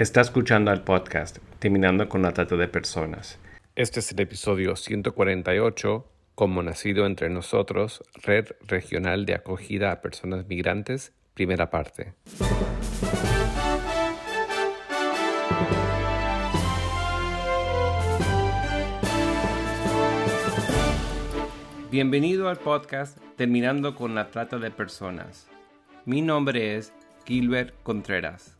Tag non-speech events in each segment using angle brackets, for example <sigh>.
Está escuchando al podcast Terminando con la Trata de Personas. Este es el episodio 148, Como Nacido entre Nosotros, Red Regional de Acogida a Personas Migrantes, primera parte. Bienvenido al podcast Terminando con la Trata de Personas. Mi nombre es Gilbert Contreras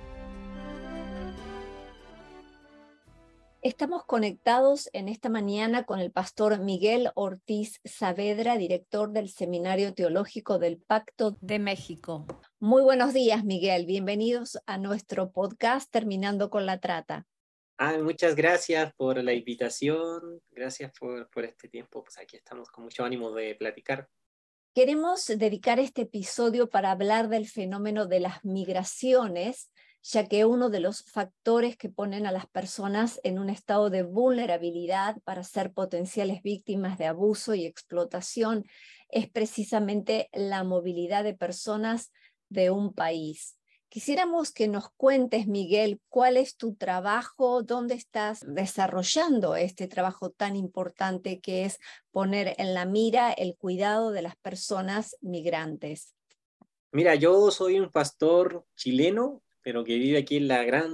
Estamos conectados en esta mañana con el pastor Miguel Ortiz Saavedra, director del Seminario Teológico del Pacto de México. Muy buenos días, Miguel. Bienvenidos a nuestro podcast Terminando con la Trata. Ah, muchas gracias por la invitación, gracias por, por este tiempo. Pues aquí estamos con mucho ánimo de platicar. Queremos dedicar este episodio para hablar del fenómeno de las migraciones ya que uno de los factores que ponen a las personas en un estado de vulnerabilidad para ser potenciales víctimas de abuso y explotación es precisamente la movilidad de personas de un país. Quisiéramos que nos cuentes, Miguel, cuál es tu trabajo, dónde estás desarrollando este trabajo tan importante que es poner en la mira el cuidado de las personas migrantes. Mira, yo soy un pastor chileno pero que vive aquí en la gran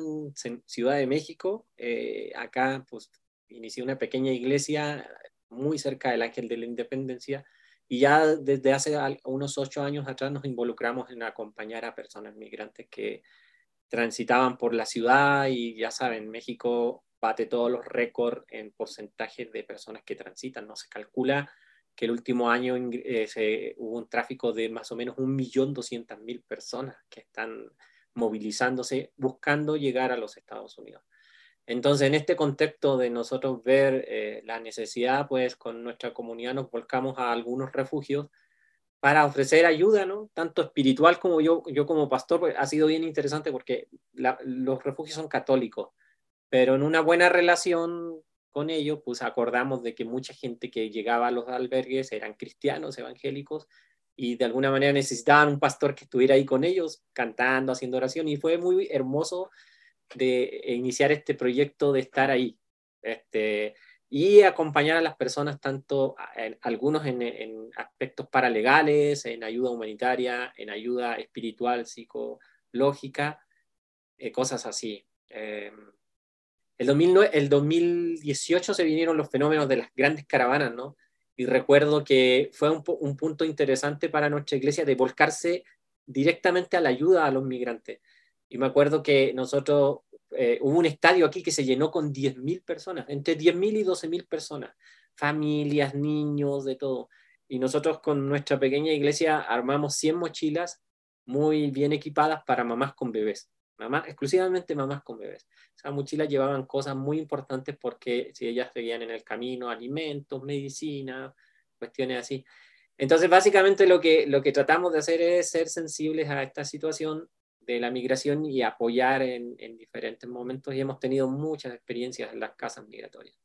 ciudad de México. Eh, acá, pues, inicié una pequeña iglesia muy cerca del Ángel de la Independencia y ya desde hace unos ocho años atrás nos involucramos en acompañar a personas migrantes que transitaban por la ciudad y ya saben, México bate todos los récords en porcentaje de personas que transitan. No se calcula que el último año eh, se, hubo un tráfico de más o menos 1.200.000 personas que están movilizándose, buscando llegar a los Estados Unidos. Entonces, en este contexto de nosotros ver eh, la necesidad, pues con nuestra comunidad nos volcamos a algunos refugios para ofrecer ayuda, ¿no? Tanto espiritual como yo, yo como pastor, pues, ha sido bien interesante porque los refugios son católicos, pero en una buena relación con ellos, pues acordamos de que mucha gente que llegaba a los albergues eran cristianos, evangélicos, y de alguna manera necesitaban un pastor que estuviera ahí con ellos, cantando, haciendo oración, y fue muy hermoso de iniciar este proyecto de estar ahí este, y acompañar a las personas, tanto algunos en, aspectos paralegales, en ayuda humanitaria, en ayuda espiritual, psicológica, eh, cosas así. Eh, el, 2009, el 2018 se vinieron los fenómenos de las grandes caravanas, ¿no? Y recuerdo que fue un, punto interesante para nuestra iglesia de volcarse directamente a la ayuda a los migrantes. Y me acuerdo que nosotros, eh, hubo un estadio aquí que se llenó con 10.000 personas, entre 10.000 y 12.000 personas, familias, niños, de todo. Y nosotros con nuestra pequeña iglesia armamos 100 mochilas muy bien equipadas para mamás con bebés exclusivamente mamás con bebés. Esas mochilas llevaban cosas muy importantes porque si ellas seguían en el camino, alimentos, medicina, cuestiones así. Entonces, básicamente lo que, lo que tratamos de hacer es ser sensibles a esta situación de la migración y apoyar en, en diferentes momentos y hemos tenido muchas experiencias en las casas migratorias.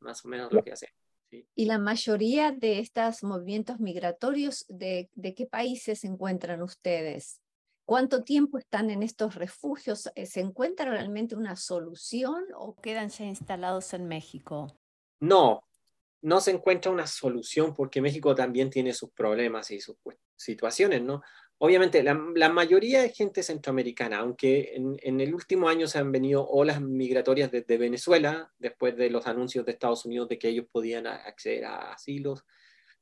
Más o menos lo que hacemos. ¿Y la mayoría de estos movimientos migratorios, de, de qué países se encuentran ustedes? ¿Cuánto tiempo están en estos refugios? Eh, ¿Se encuentra realmente una solución o quedan ya instalados en México? No, no se encuentra una solución porque México también tiene sus problemas y sus situaciones, ¿no? Obviamente, la, mayoría de gente centroamericana, aunque en, el último año se han venido olas migratorias desde Venezuela, después de los anuncios de Estados Unidos de que ellos podían acceder a asilos,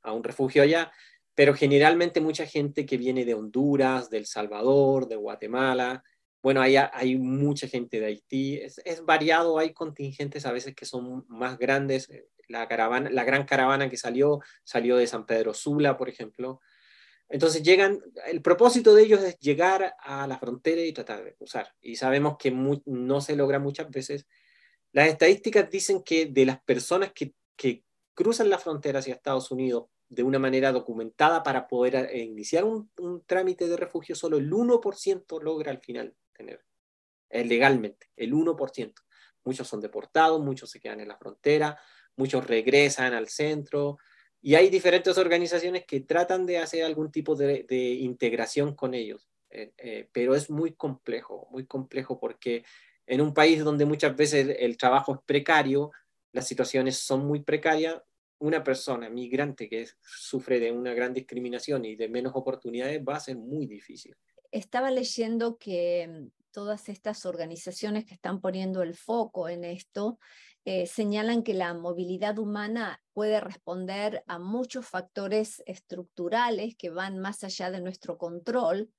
a un refugio allá, pero generalmente mucha gente que viene de Honduras, de El Salvador, de Guatemala, bueno, hay, hay mucha gente de Haití, es, variado, hay contingentes a veces que son más grandes, eh, la, caravana, la gran caravana que salió, salió de San Pedro Sula, por ejemplo. Entonces llegan, el propósito de ellos es llegar a la frontera y tratar de cruzar. Y sabemos que no se logra muchas veces. Las estadísticas dicen que de las personas que, que cruzan la frontera hacia Estados Unidos de una manera documentada para poder eh, iniciar un, trámite de refugio, solo el 1% logra al final tener eh, legalmente, el 1%. Muchos son deportados, muchos se quedan en la frontera, muchos regresan al centro, y hay diferentes organizaciones que tratan de hacer algún tipo de, integración con ellos, eh, pero es muy complejo, muy complejo porque en un país donde muchas veces el trabajo es precario, las situaciones son muy precarias, una persona migrante que sufre de una gran discriminación y de menos oportunidades va a ser muy difícil. Estaba leyendo que mm, todas estas organizaciones que están poniendo el foco en esto eh, señalan que la movilidad humana puede responder a muchos factores estructurales que van más allá de nuestro control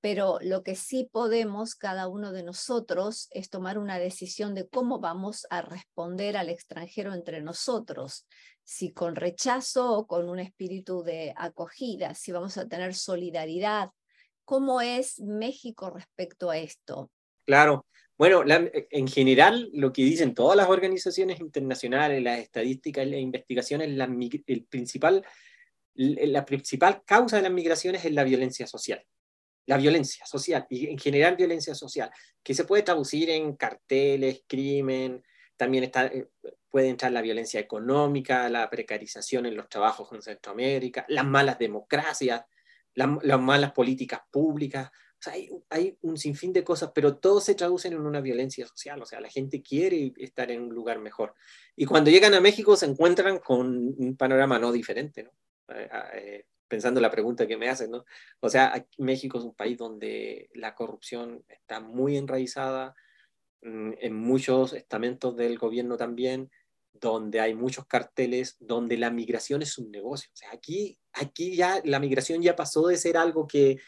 pero lo que sí podemos cada uno de nosotros es tomar una decisión de cómo vamos a responder al extranjero entre nosotros, si con rechazo o con un espíritu de acogida, si vamos a tener solidaridad. ¿Cómo es México respecto a esto? Claro, bueno, en general lo que dicen todas las organizaciones internacionales, las estadísticas las investigaciones, el principal, la principal causa de las migraciones es la violencia social la violencia social y en general violencia social, que se puede traducir en carteles, crimen, también está, eh, puede entrar la violencia económica, la precarización en los trabajos en Centroamérica, las malas democracias, las malas políticas públicas. O sea, hay, hay, un sinfín de cosas, pero todo se traduce en una violencia social. O sea, la gente quiere estar en un lugar mejor. Y cuando llegan a México se encuentran con un panorama no diferente, ¿no? Eh, eh, pensando la pregunta que me hacen, ¿no? O sea, México es un país donde la corrupción está muy enraizada, mm, en muchos estamentos del gobierno también, donde hay muchos carteles, donde la migración es un negocio. O sea, aquí, aquí ya la migración ya pasó de ser algo que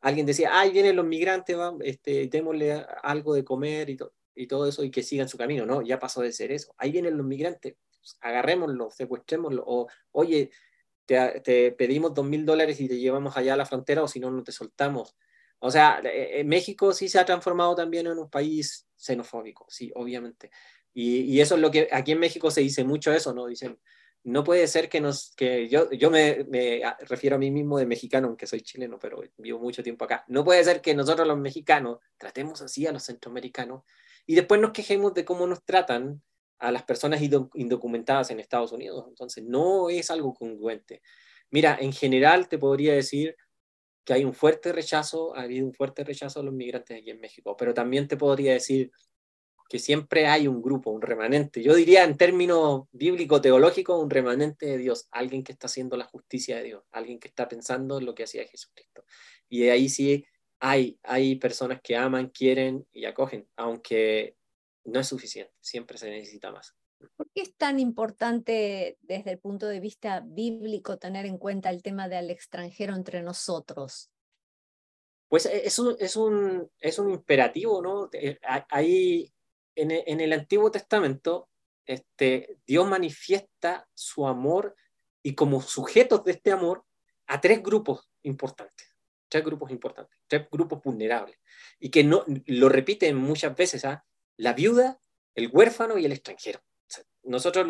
alguien decía, ay, vienen los migrantes, va, este, démosle algo de comer y, y todo eso y que sigan su camino. No, ya pasó de ser eso. Ahí vienen los migrantes, pues, agarrémoslo, secuestrémoslo, o oye, te, pedimos dos mil dólares y te llevamos allá a la frontera o si no, no te soltamos. O sea, eh, eh, México sí se ha transformado también en un país xenofóbico, sí, obviamente. Y, y, eso es lo que aquí en México se dice mucho eso, ¿no? Dicen, no puede ser que nos, que yo, yo me, me, refiero a mí mismo de mexicano, aunque soy chileno, pero vivo mucho tiempo acá. No puede ser que nosotros los mexicanos tratemos así a los centroamericanos y después nos quejemos de cómo nos tratan a las personas indocumentadas en Estados Unidos. Entonces, no es algo congruente. Mira, en general te podría decir que hay un fuerte rechazo, ha habido un fuerte rechazo a los migrantes aquí en México, pero también te podría decir que siempre hay un grupo, un remanente. Yo diría en términos bíblico-teológicos, un remanente de Dios, alguien que está haciendo la justicia de Dios, alguien que está pensando en lo que hacía Jesucristo. Y de ahí sí hay, hay personas que aman, quieren y acogen, aunque no es suficiente, siempre se necesita más. ¿Por qué es tan importante desde el punto de vista bíblico tener en cuenta el tema del extranjero entre nosotros? Pues e, es un, es un, es un imperativo, ¿no? Ahí en, e, en el Antiguo Testamento, este, Dios manifiesta su amor y como sujetos de este amor a tres grupos importantes, tres grupos importantes, tres grupos vulnerables, y que no, lo repiten muchas veces, ¿ah? La viuda, el huérfano y el extranjero. nosotros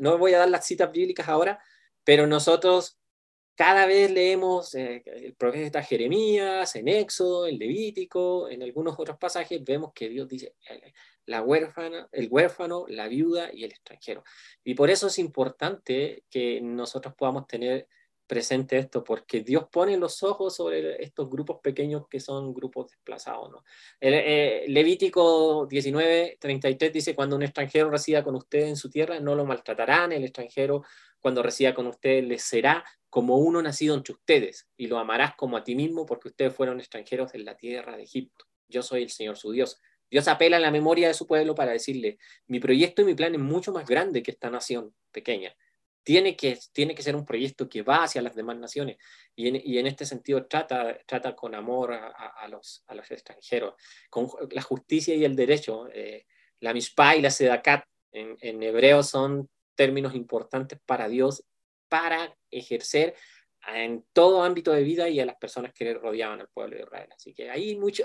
no, voy a dar las citas bíblicas ahora, pero nosotros cada vez leemos eh, el profeta Jeremías, en Éxodo, en Levítico, en algunos otros pasajes, vemos que Dios dice eh, la huérfana, el huérfano, la viuda y el extranjero. Y por eso es importante que nosotros podamos tener presente esto, porque Dios pone los ojos sobre estos grupos pequeños que son grupos desplazados. ¿no? El, eh, Levítico 19, 33 dice, cuando un extranjero resida con usted en su tierra, no lo maltratarán, el extranjero cuando resida con usted les será como uno nacido entre ustedes, y lo amarás como a ti mismo, porque ustedes fueron extranjeros en la tierra de Egipto. Yo soy el Señor su Dios. Dios apela a la memoria de su pueblo para decirle, mi proyecto y mi plan es mucho más grande que esta nación pequeña tiene que, tiene que ser un proyecto que va hacia las demás naciones y en, y en este sentido trata, trata con amor a, a, los, a los extranjeros, con la justicia y el derecho. Eh, la mispa y la sedacat en, en hebreo son términos importantes para Dios para ejercer en todo ámbito de vida y a las personas que rodeaban al pueblo de Israel. Así que ahí mucho,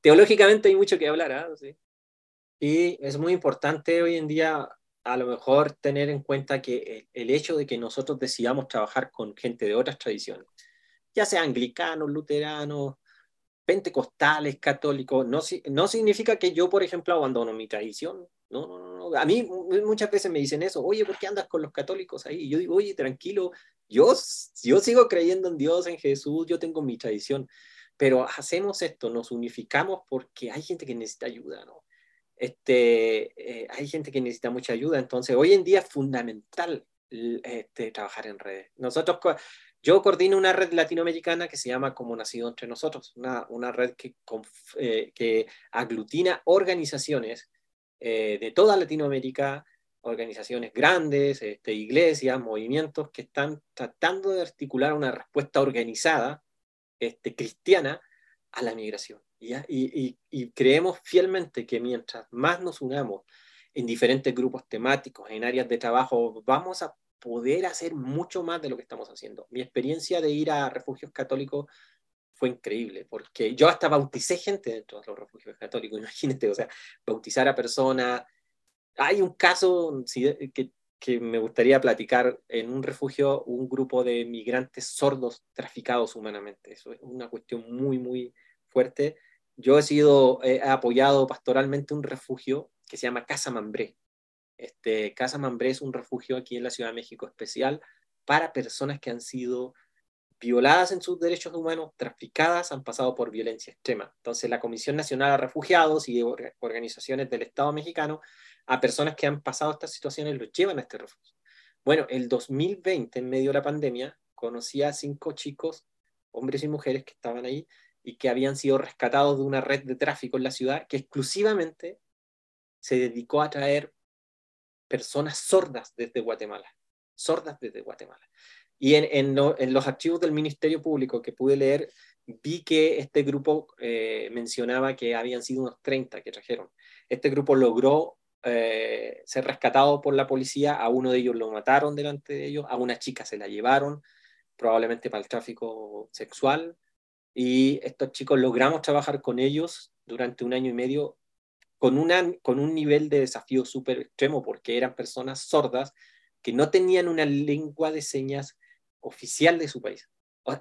teológicamente hay mucho que hablar. ¿ah? Y es muy importante hoy en día a lo mejor tener en cuenta que el, hecho de que nosotros decidamos trabajar con gente de otras tradiciones, ya sea anglicanos, luteranos, pentecostales, católicos, no, no significa que yo, por ejemplo, abandono mi tradición. No, no, no. A mí muchas veces me dicen eso, oye, ¿por qué andas con los católicos ahí? Yo digo, oye, tranquilo, yo, yo sigo creyendo en Dios, en Jesús, yo tengo mi tradición, pero hacemos esto, nos unificamos porque hay gente que necesita ayuda, ¿no? Este, eh, hay gente que necesita mucha ayuda, entonces hoy en día es fundamental este, trabajar en redes. Nosotros yo coordino una red latinoamericana que se llama Como Nacido Entre Nosotros, una, una red que, eh, que aglutina organizaciones eh, de toda Latinoamérica, organizaciones grandes, este, iglesias, movimientos que están tratando de articular una respuesta organizada, este, cristiana, a la migración. Y, y, y creemos fielmente que mientras más nos unamos en diferentes grupos temáticos, en áreas de trabajo, vamos a poder hacer mucho más de lo que estamos haciendo. Mi experiencia de ir a refugios católicos fue increíble, porque yo hasta bauticé gente dentro de los refugios católicos, <laughs> imagínate, o sea, bautizar a personas. Hay un caso que, que me gustaría platicar en un refugio, un grupo de migrantes sordos traficados humanamente. Eso es una cuestión muy, muy fuerte. Yo he sido, apoyado pastoralmente un refugio que se llama Casa Mambré, este, Casa Mambré es un refugio aquí en la Ciudad de México especial para personas que han sido violadas en sus derechos humanos, traficadas, han pasado por violencia extrema. Entonces, la Comisión Nacional de Refugiados y organizaciones del Estado mexicano a personas que han pasado estas situaciones los llevan a este refugio. Bueno, el 2020, en medio de la pandemia, conocí a cinco chicos, hombres y mujeres que estaban ahí y que habían sido rescatados de una red de tráfico en la ciudad que exclusivamente se dedicó a traer personas sordas desde Guatemala, sordas desde Guatemala. Y en, los archivos del Ministerio Público que pude leer, vi que este grupo eh, mencionaba que habían sido unos 30 que trajeron. Este grupo logró eh, ser rescatado por la policía, a uno de ellos lo mataron delante de ellos, a una chica se la llevaron, probablemente para el tráfico sexual, y estos chicos logramos trabajar con ellos durante un año y medio con, una, con un nivel de desafío súper extremo, porque eran personas sordas que no tenían una lengua de señas oficial de su país.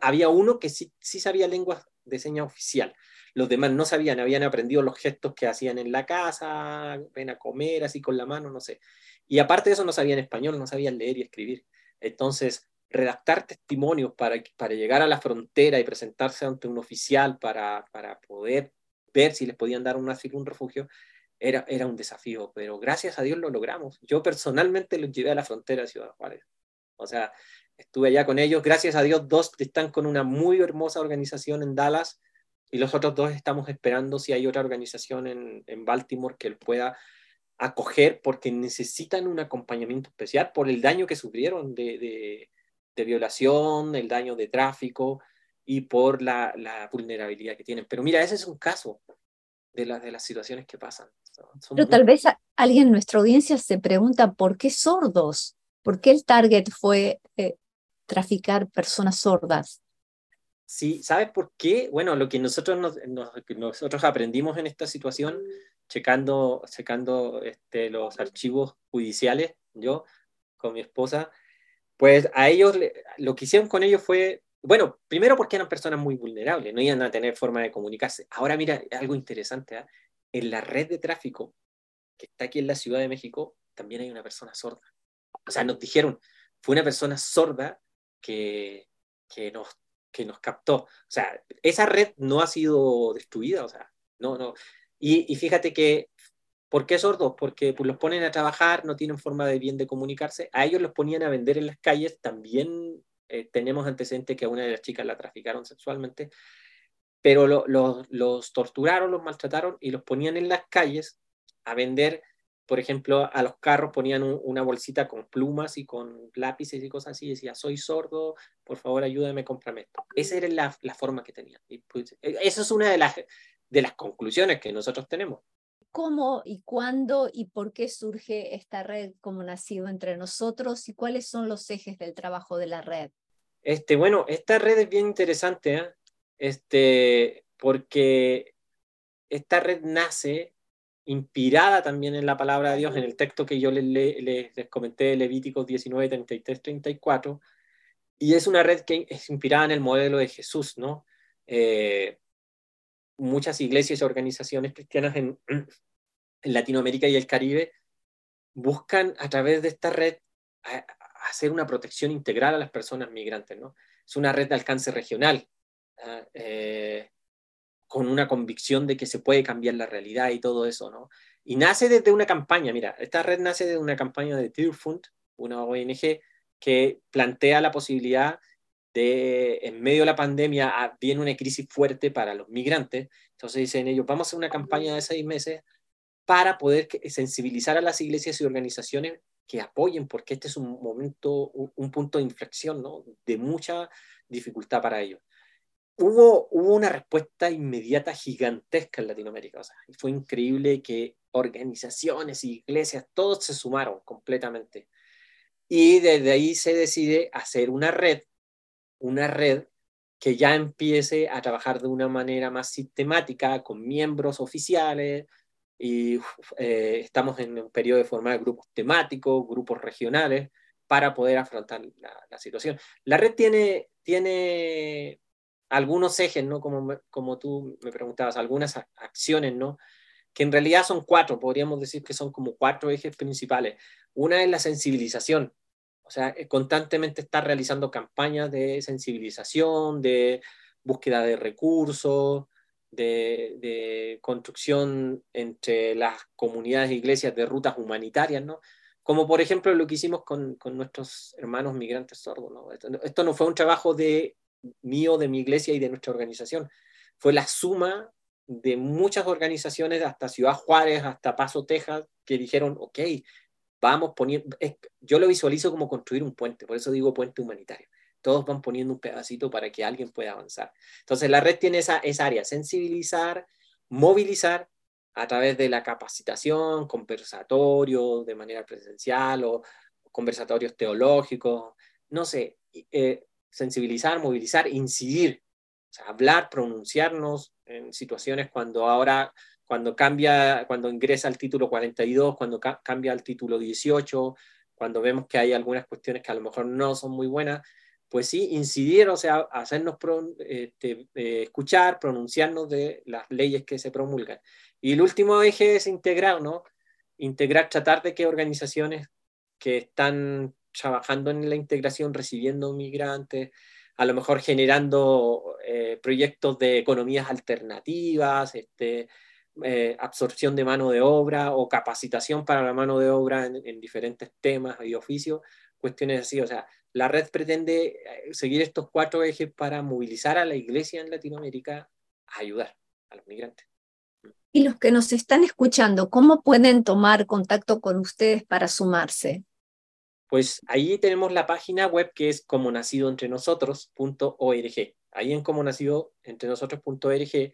Había uno que sí, sí sabía lengua de señas oficial, los demás no sabían, habían aprendido los gestos que hacían en la casa, ven a comer así con la mano, no sé. Y aparte de eso no sabían español, no sabían leer y escribir. Entonces, redactar testimonios para, para llegar a la frontera y presentarse ante un oficial para, para poder ver si les podían dar un asilo, un refugio, era, era un desafío, pero gracias a Dios lo logramos. Yo personalmente los llevé a la frontera de Ciudad Juárez. O sea, estuve allá con ellos. Gracias a Dios, dos están con una muy hermosa organización en Dallas y los otros dos estamos esperando si hay otra organización en, en Baltimore que pueda acoger porque necesitan un acompañamiento especial por el daño que sufrieron de, de, de violación, el daño de tráfico y por la, la, vulnerabilidad que tienen. Pero mira, ese es un caso de, la, de las situaciones que pasan. Pero tal vez alguien en nuestra audiencia se pregunta, ¿por qué sordos? ¿Por qué el target fue eh, traficar personas sordas? Sí, ¿sabes por qué? Bueno, lo que nosotros, nos, nosotros aprendimos en esta situación, checando, checando este, los archivos judiciales, yo con mi esposa, pues a ellos, lo que hicieron con ellos fue bueno, primero porque eran personas muy vulnerables, no iban a tener forma de comunicarse. Ahora mira, algo interesante, ¿eh? en la red de tráfico que está aquí en la Ciudad de México, también hay una persona sorda. O sea, nos dijeron, fue una persona sorda que, que, nos, que nos captó. O sea, esa red no ha sido destruida, o sea, no, no. Y, y fíjate que, ¿por qué sordos? Porque pues, los ponen a trabajar, no tienen forma de bien de comunicarse. A ellos los ponían a vender en las calles, también eh, tenemos antecedentes que a una de las chicas la traficaron sexualmente, pero los torturaron, los maltrataron y los ponían en las calles a vender, por ejemplo, a los carros ponían una bolsita con plumas y con lápices y cosas así, decía, soy sordo, por favor ayúdame, cómprame esto. Esa era la, forma que tenían. Y pues, e, esa es una de las, de las conclusiones que nosotros tenemos. ¿Cómo y cuándo y por qué surge esta red como nacido entre nosotros y cuáles son los ejes del trabajo de la red? Este, bueno, esta red es bien interesante, ¿eh? este, porque esta red nace inspirada también en la palabra de Dios, en el texto que yo les, les, comenté Levíticos 19, 33, 34, y es una red que es inspirada en el modelo de Jesús, ¿no? Eh, muchas iglesias y organizaciones cristianas <clears throat> en, Latinoamérica y el Caribe buscan a través de esta red hacer una protección integral a las personas migrantes, ¿no? Es una red de alcance regional, ¿ah? eh, con una convicción de que se puede cambiar la realidad y todo eso, ¿no? Y nace desde una campaña, mira, esta red nace de una campaña de Tearfund, una ONG que plantea la posibilidad de, en medio de la pandemia, ah, viene una crisis fuerte para los migrantes, entonces dicen ellos, vamos a hacer una campaña de seis meses para poder sensibilizar a las iglesias y organizaciones que apoyen, porque este es un momento, un, punto de inflexión, ¿no? De mucha dificultad para ellos hubo, una respuesta inmediata gigantesca en Latinoamérica. O sea, fue increíble que organizaciones, iglesias, todos se sumaron completamente. Y desde ahí se decide hacer una red, una red que ya empiece a trabajar de una manera más sistemática, con miembros oficiales, y eh, estamos en un periodo de formar grupos temáticos, grupos regionales, para poder afrontar la, la situación. La red tiene, tiene algunos ejes, ¿no? Como, como tú me preguntabas, algunas acciones, ¿no? Que en realidad son cuatro, podríamos decir que son como cuatro ejes principales. Una es la sensibilización, o sea, eh, constantemente estar realizando campañas de sensibilización, de búsqueda de recursos, de, construcción entre las comunidades e iglesias de rutas humanitarias, ¿no? Como por ejemplo lo que hicimos con, con nuestros hermanos migrantes sordos, ¿no? Esto, esto, no fue un trabajo de mío, de mi iglesia y de nuestra organización. Fue la suma de muchas organizaciones, hasta Ciudad Juárez, hasta Paso, Texas, que dijeron, ok, vamos poniendo, yo lo visualizo como construir un puente, por eso digo puente humanitario. Todos van poniendo un pedacito para que alguien pueda avanzar. Entonces la red tiene esa, esa área, sensibilizar, movilizar a través de la capacitación, conversatorios de manera presencial o conversatorios teológicos, no sé, eh, sensibilizar, movilizar, incidir, hablar, pronunciarnos en situaciones cuando ahora, cuando cambia, cuando ingresa el título 42, cuando cambia al título 18, cuando vemos que hay algunas cuestiones que a lo mejor no son muy buenas, pues sí, incidir, o sea, hacernos este, eh, escuchar, pronunciarnos de las leyes que se promulgan. Y el último eje es integrar, ¿no? Integrar, tratar de que organizaciones que están trabajando en la integración, recibiendo migrantes, a lo mejor generando eh, proyectos de economías alternativas, este, eh, absorción de mano de obra o capacitación para la mano de obra en, diferentes temas y oficios, cuestiones así. O sea, la red pretende eh, seguir estos cuatro ejes para movilizar a la iglesia en Latinoamérica a ayudar a los migrantes. Y los que nos están escuchando, ¿cómo pueden tomar contacto con ustedes para sumarse? Pues ahí tenemos la página web que es como nacido entre nosotros.org. Ahí en como nacido entre nosotros.org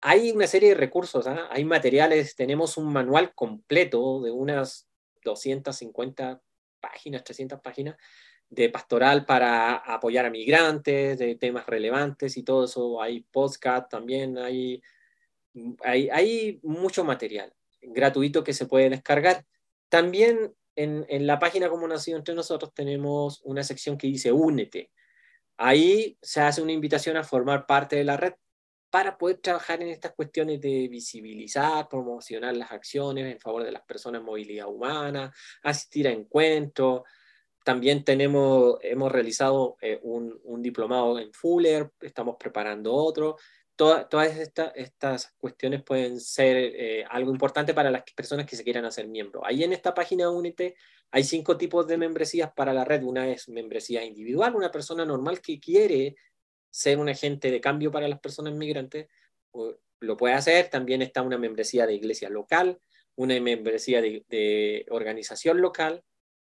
hay una serie de recursos, ¿ah? hay materiales, tenemos un manual completo de unas 250 páginas, 300 páginas de pastoral para apoyar a migrantes, de temas relevantes y todo eso. Hay podcast también, hay, hay, hay mucho material gratuito que se puede descargar. También en, la página como nacido entre nosotros tenemos una sección que dice únete. Ahí se hace una invitación a formar parte de la red para poder trabajar en estas cuestiones de visibilizar, promocionar las acciones en favor de las personas en movilidad humana, asistir a encuentros. También tenemos, hemos realizado eh, un, diplomado en Fuller, estamos preparando otro todas estas cuestiones pueden ser eh, algo importante para las personas que se quieran hacer miembro. Ahí en esta página Únete hay cinco tipos de membresías para la red. Una es membresía individual, una persona normal que quiere ser un agente de cambio para las personas migrantes, lo puede hacer. También está una membresía de iglesia local, una membresía de, organización local,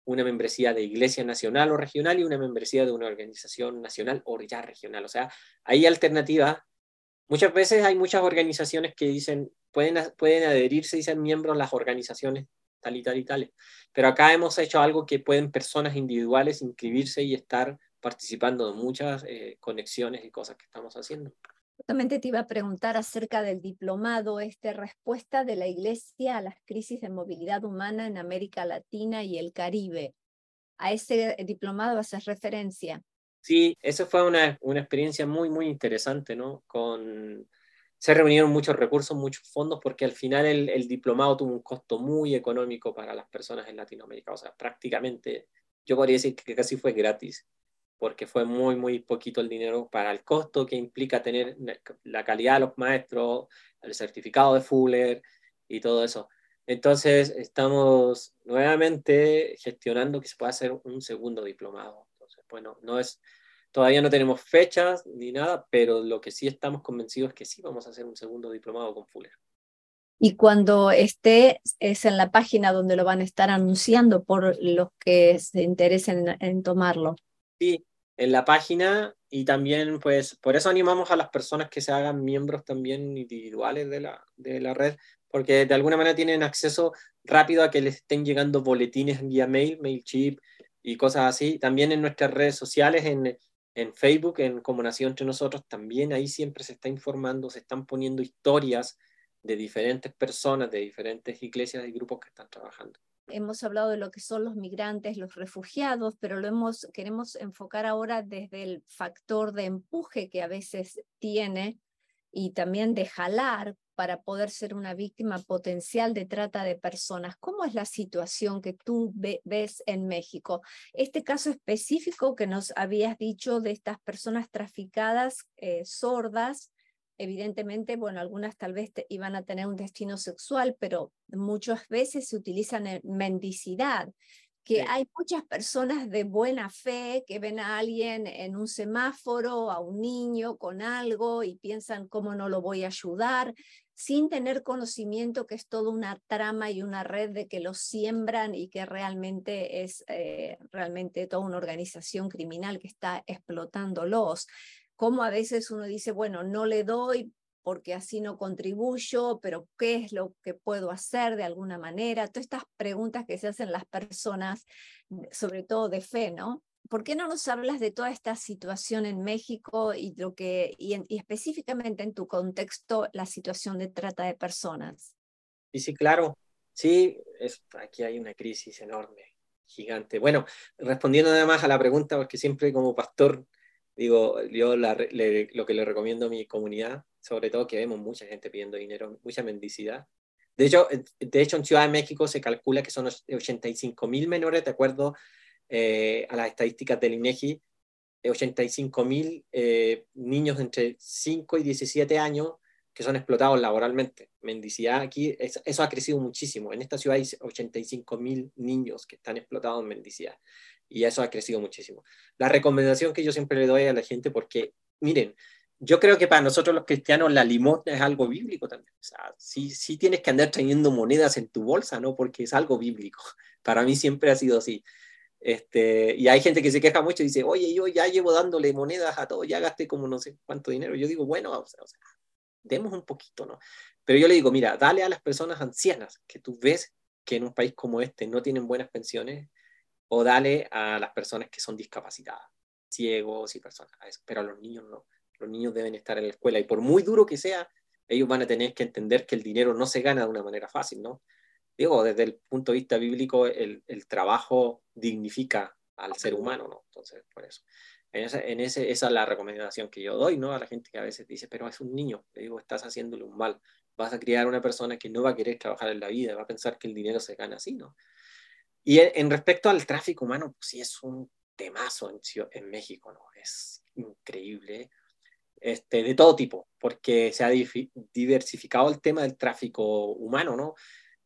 una membresía de iglesia nacional o regional y una membresía de una organización nacional o ya regional. O sea, hay alternativas Muchas veces hay muchas organizaciones que dicen, pueden, pueden adherirse y ser miembros las organizaciones tal y tal y tal. Pero acá hemos hecho algo que pueden personas individuales inscribirse y estar participando de muchas eh, conexiones y cosas que estamos haciendo. Justamente te iba a preguntar acerca del diplomado, este respuesta de la Iglesia a las crisis de movilidad humana en América Latina y el Caribe. A ese diplomado haces referencia. Sí, esa fue una, una experiencia muy, muy interesante, ¿no? Con, se reunieron muchos recursos, muchos fondos, porque al final el, el, diplomado tuvo un costo muy económico para las personas en Latinoamérica. O sea, prácticamente, yo podría decir que casi fue gratis porque fue muy, muy poquito el dinero para el costo que implica tener la calidad de los maestros, el certificado de Fuller y todo eso. Entonces, estamos nuevamente gestionando que se pueda hacer un segundo diplomado. Entonces, bueno, no es, todavía no tenemos fechas ni nada, pero lo que sí estamos convencidos es que sí vamos a hacer un segundo diplomado con Fuller. Y cuando esté, es en la página donde lo van a estar anunciando por los que se interesen en, en tomarlo. Sí, en la página y también pues por eso animamos a las personas que se hagan miembros también individuales de la, de la red, porque de alguna manera tienen acceso rápido a que les estén llegando boletines vía mail, MailChimp y cosas así. También en nuestras redes sociales, en, en Facebook, en Como Nación Entre Nosotros, también ahí siempre se está informando, se están poniendo historias de diferentes personas, de diferentes iglesias y grupos que están trabajando. Hemos hablado de lo que son los migrantes, los refugiados, pero lo hemos, queremos enfocar ahora desde el factor de empuje que a veces tiene y también de jalar para poder ser una víctima potencial de trata de personas. ¿Cómo es la situación que tú ves en México? Este caso específico que nos habías dicho de estas personas traficadas eh, sordas, evidentemente, bueno, algunas tal vez iban a tener un destino sexual, pero muchas veces se utilizan en mendicidad, que hay muchas personas de buena fe que ven a alguien en un semáforo, a un niño con algo y piensan cómo no lo voy a ayudar, sin tener conocimiento que es toda una trama y una red de que los siembran y que realmente es eh, realmente toda una organización criminal que está explotándolos cómo a veces uno dice, bueno, no le doy porque así no contribuyo, pero ¿qué es lo que puedo hacer de alguna manera? Todas estas preguntas que se hacen las personas, sobre todo de fe, ¿no? ¿Por qué no nos hablas de toda esta situación en México y, lo que, y, específicamente en tu contexto la situación de trata de personas? Sí, sí, claro. Sí, es, aquí hay una crisis enorme, gigante. Bueno, respondiendo además a la pregunta, porque siempre como pastor digo, yo lo que le recomiendo a mi comunidad, sobre todo que vemos mucha gente pidiendo dinero, mucha mendicidad. De hecho, de hecho, en Ciudad de México se calcula que son 85 mil menores, de acuerdo eh, a las estadísticas del INEGI, 85 e mil eh, niños entre 5 y 17 años que son explotados laboralmente. Mendicidad aquí, eso ha crecido muchísimo. En esta ciudad hay 85 mil niños que están explotados en mendicidad y eso ha crecido muchísimo. La recomendación que yo siempre le doy a la gente, porque miren, yo creo que para nosotros los cristianos la limosna es algo bíblico también. O sea, sí, sí tienes que andar trayendo monedas en tu bolsa, ¿no? Porque es algo bíblico. <laughs> Para mí siempre ha sido así. Este, y hay gente que se queja mucho y dice, oye, yo ya llevo dándole monedas a todo, ya gasté como no sé cuánto dinero. Yo digo, bueno, o sea, demos un poquito, ¿no? Pero yo le digo, mira, dale a las personas ancianas que tú ves que en un país como este no tienen buenas pensiones, o dale a las personas que son discapacitadas, ciegos y personas, pero a los niños no. Los niños deben estar en la escuela y por muy duro que sea, ellos van a tener que entender que el dinero no se gana de una manera fácil, ¿no? Digo, desde el punto de vista bíblico, el, el trabajo dignifica al ser humano, ¿no? Entonces, por eso. En, en ese, esa es la recomendación que yo doy, ¿no? A la gente que a veces dice, pero es un niño, le digo, estás haciéndole un mal. Vas a criar una persona que no va a querer trabajar en la vida, va a pensar que el dinero se gana así, ¿no? Y en, respecto al tráfico humano, pues sí es un temazo en, en México, ¿no? Es increíble. Este, de todo tipo, porque se ha diversificado el tema del tráfico humano, ¿no?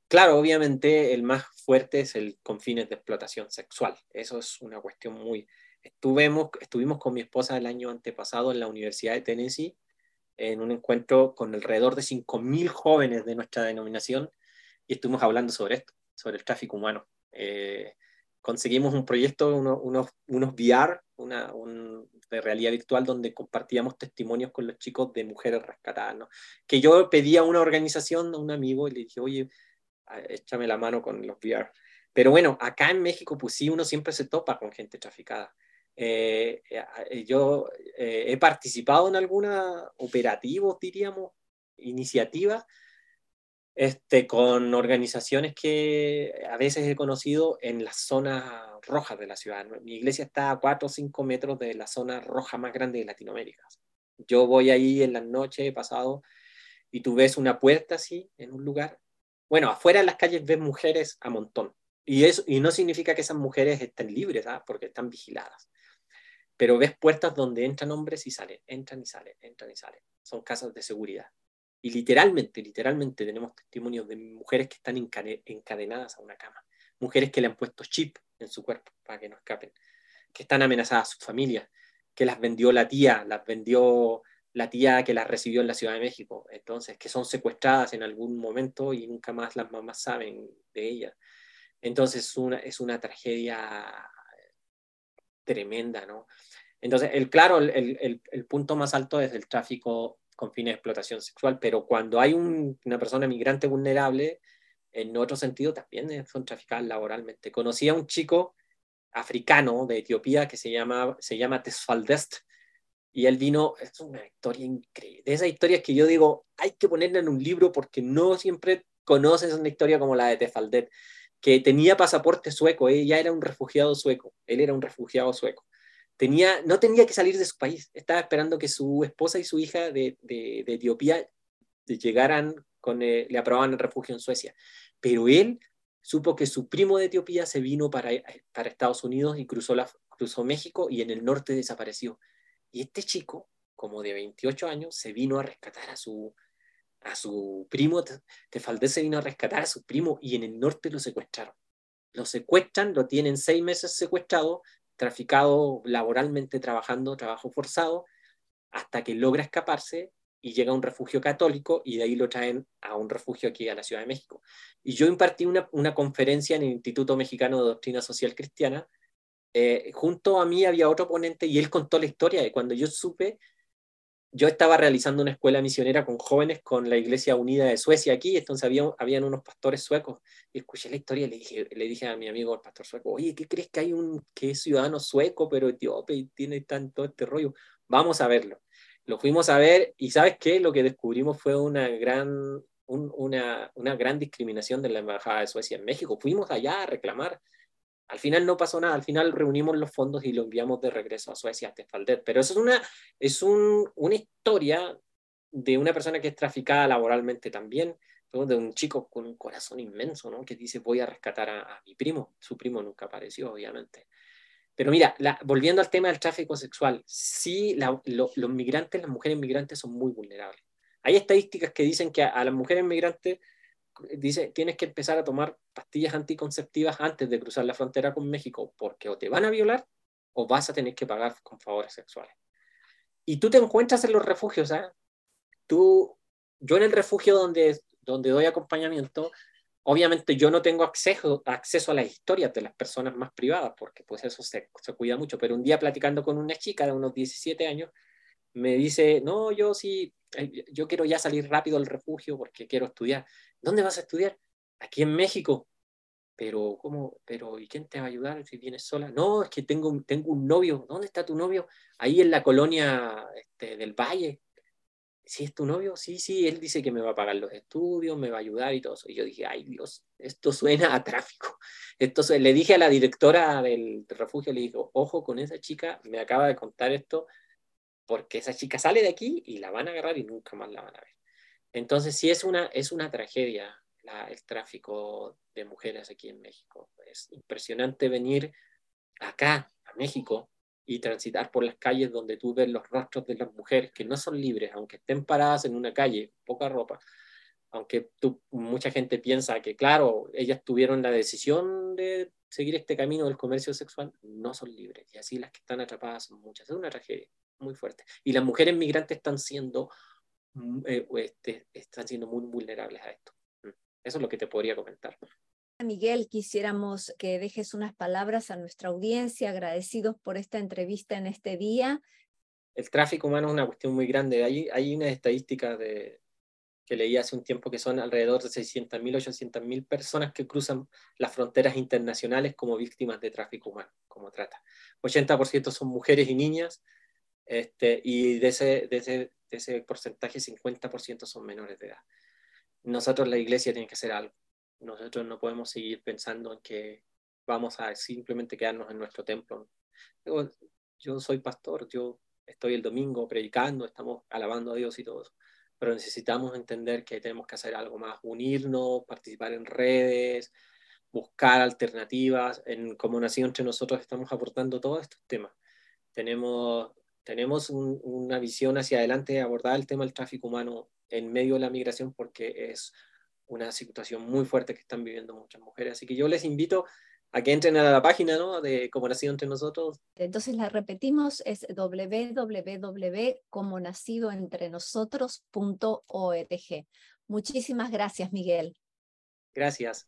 Claro, obviamente el más fuerte es el con fines de explotación sexual. Eso es una cuestión muy... Estuvimos, estuvimos con mi esposa el año antepasado en la Universidad de Tennessee en un encuentro con alrededor de 5.000 jóvenes de nuestra denominación y estuvimos hablando sobre esto, sobre el tráfico humano. Eh, conseguimos un proyecto, unos, unos VR, una, de realidad virtual, donde compartíamos testimonios con los chicos de mujeres rescatadas, ¿no? Que yo pedí a una organización, a un amigo, y le dije, oye, échame la mano con los VR. Pero bueno, acá en México, pues sí, uno siempre se topa con gente traficada. Eh, eh, yo he participado en alguna operativos, diríamos, iniciativas, este, con organizaciones que a veces he conocido en las zonas rojas de la ciudad. Mi iglesia está a 4 o 5 metros de la zona roja más grande de Latinoamérica. Yo voy ahí en las noches, he pasado, y tú ves una puerta así, en un lugar. Bueno, afuera en las calles ves mujeres a montón. Y, eso, y no significa que esas mujeres estén libres, ¿ah? porque están vigiladas. Pero ves puertas donde entran hombres y salen, entran y salen, entran y salen. Son casas de seguridad. Y literalmente, literalmente tenemos testimonios de mujeres que están encadenadas a una cama, mujeres que le han puesto chip en su cuerpo para que no escapen, que están amenazadas a su familia, que las vendió la tía, las vendió la tía que las recibió en la Ciudad de México, entonces, que son secuestradas en algún momento y nunca más las mamás saben de ellas. Entonces es una, es una tragedia tremenda, ¿no? Entonces, el, claro, el, el, el punto más alto es el tráfico con fines de explotación sexual, pero cuando hay una persona migrante vulnerable, en otro sentido también son traficadas laboralmente. Conocí a un chico africano de Etiopía que se llama, se llama Tesfaldest, y él vino, es una historia increíble, de esas historias que yo digo, hay que ponerla en un libro porque no siempre conoces una historia como la de Tesfaldest, que tenía pasaporte sueco, ella era un refugiado sueco, él era un refugiado sueco tenía, no tenía que salir de su país, estaba esperando que su esposa y su hija de, de, Etiopía llegaran, con, eh, le aprobaban refugio en Suecia. Pero él supo que su primo de Etiopía se vino para, para Estados Unidos y cruzó, la, cruzó México y en el norte desapareció. Y este chico, como de 28 años, se vino a rescatar a su, a su primo, Tefaldés se vino a rescatar a su primo y en el norte lo secuestraron. Lo secuestran, lo tienen seis meses secuestrado, traficado laboralmente trabajando, trabajo forzado, hasta que logra escaparse y llega a un refugio católico y de ahí lo traen a un refugio aquí a la Ciudad de México. Y yo impartí una, conferencia en el Instituto Mexicano de Doctrina Social Cristiana. Eh, junto a mí había otro ponente y él contó la historia de cuando yo supe yo estaba realizando una escuela misionera con jóvenes con la Iglesia Unida de Suecia aquí, entonces había, habían unos pastores suecos, y escuché la historia y le dije, le dije a mi amigo el pastor sueco, oye, ¿qué crees que hay un que es ciudadano sueco, pero etíope y tiene tanto este rollo? Vamos a verlo. Lo fuimos a ver y ¿sabes qué? Lo que descubrimos fue una gran, una, una gran discriminación de la Embajada de Suecia en México. Fuimos allá a reclamar al final no pasó nada, al final reunimos los fondos y lo enviamos de regreso a Suecia, a Tefaldet. Pero eso es una, es una historia de una persona que es traficada laboralmente también, de un chico con un corazón inmenso, ¿no? que dice voy a rescatar a, mi primo. Su primo nunca apareció, obviamente. Pero mira, volviendo al tema del tráfico sexual, sí, los migrantes, las mujeres migrantes son muy vulnerables. Hay estadísticas que dicen que a las mujeres migrantes dice, tienes que empezar a tomar pastillas anticonceptivas antes de cruzar la frontera con México, porque o te van a violar o vas a tener que pagar con favores sexuales. Y tú te encuentras en los refugios, ¿ah? Tú, yo en el refugio donde, donde doy acompañamiento, obviamente yo no tengo acceso, acceso a las historias de las personas más privadas, porque pues eso se, se cuida mucho, pero un día platicando con una chica de unos 17 años, me dice, no, yo sí, yo quiero ya salir rápido al refugio porque quiero estudiar. ¿Dónde vas a estudiar? Aquí en México. Pero, ¿cómo? Pero, ¿y quién te va a ayudar si vienes sola? No, es que tengo, tengo un novio. ¿Dónde está tu novio? Ahí en la colonia este, del Valle. ¿Sí es tu novio? Sí, sí, él dice que me va a pagar los estudios, me va a ayudar y todo eso. Y yo dije, ay Dios, esto suena a tráfico. Entonces le dije a la directora del refugio, le digo, ojo con esa chica, me acaba de contar esto, porque esa chica sale de aquí y la van a agarrar y nunca más la van a ver. Entonces sí es una, es una tragedia el tráfico de mujeres aquí en México. Es impresionante venir acá, a México, y transitar por las calles donde tú ves los rostros de las mujeres que no son libres, aunque estén paradas en una calle, poca ropa, aunque tú, mucha gente piensa que, claro, ellas tuvieron la decisión de seguir este camino del comercio sexual, no son libres. Y así las que están atrapadas son muchas. Es una tragedia muy fuerte. Y las mujeres migrantes están siendo, mm, eh, este, están siendo muy vulnerables a esto. Mm. Eso es lo que te podría comentar. Miguel, quisiéramos que dejes unas palabras a nuestra audiencia, agradecidos por esta entrevista en este día. El tráfico humano es una cuestión muy grande. Hay, hay una estadística de, que leí hace un tiempo que son alrededor de 600.000, 800.000 personas que cruzan las fronteras internacionales como víctimas de tráfico humano, como trata. 80% son mujeres y niñas, este, y de ese, de, ese, de ese porcentaje 50% son menores de edad. Nosotros, la iglesia, tiene que hacer algo. Nosotros no podemos seguir pensando en que vamos a simplemente quedarnos en nuestro templo. Yo, yo soy pastor, yo estoy el domingo predicando, estamos alabando a Dios y todo eso pero necesitamos entender que tenemos que hacer algo más, unirnos, participar en redes, buscar alternativas. En Como Nacido Entre Nosotros estamos aportando todos estos temas. Tenemos, tenemos una visión hacia adelante de abordar el tema del tráfico humano en medio de la migración porque es una situación muy fuerte que están viviendo muchas mujeres. Así que yo les invito a que entren a la página ¿no? de Como Nacido Entre Nosotros. Entonces la repetimos, es www.comonacidoentrenosotros.org. Muchísimas gracias, Miguel. Gracias.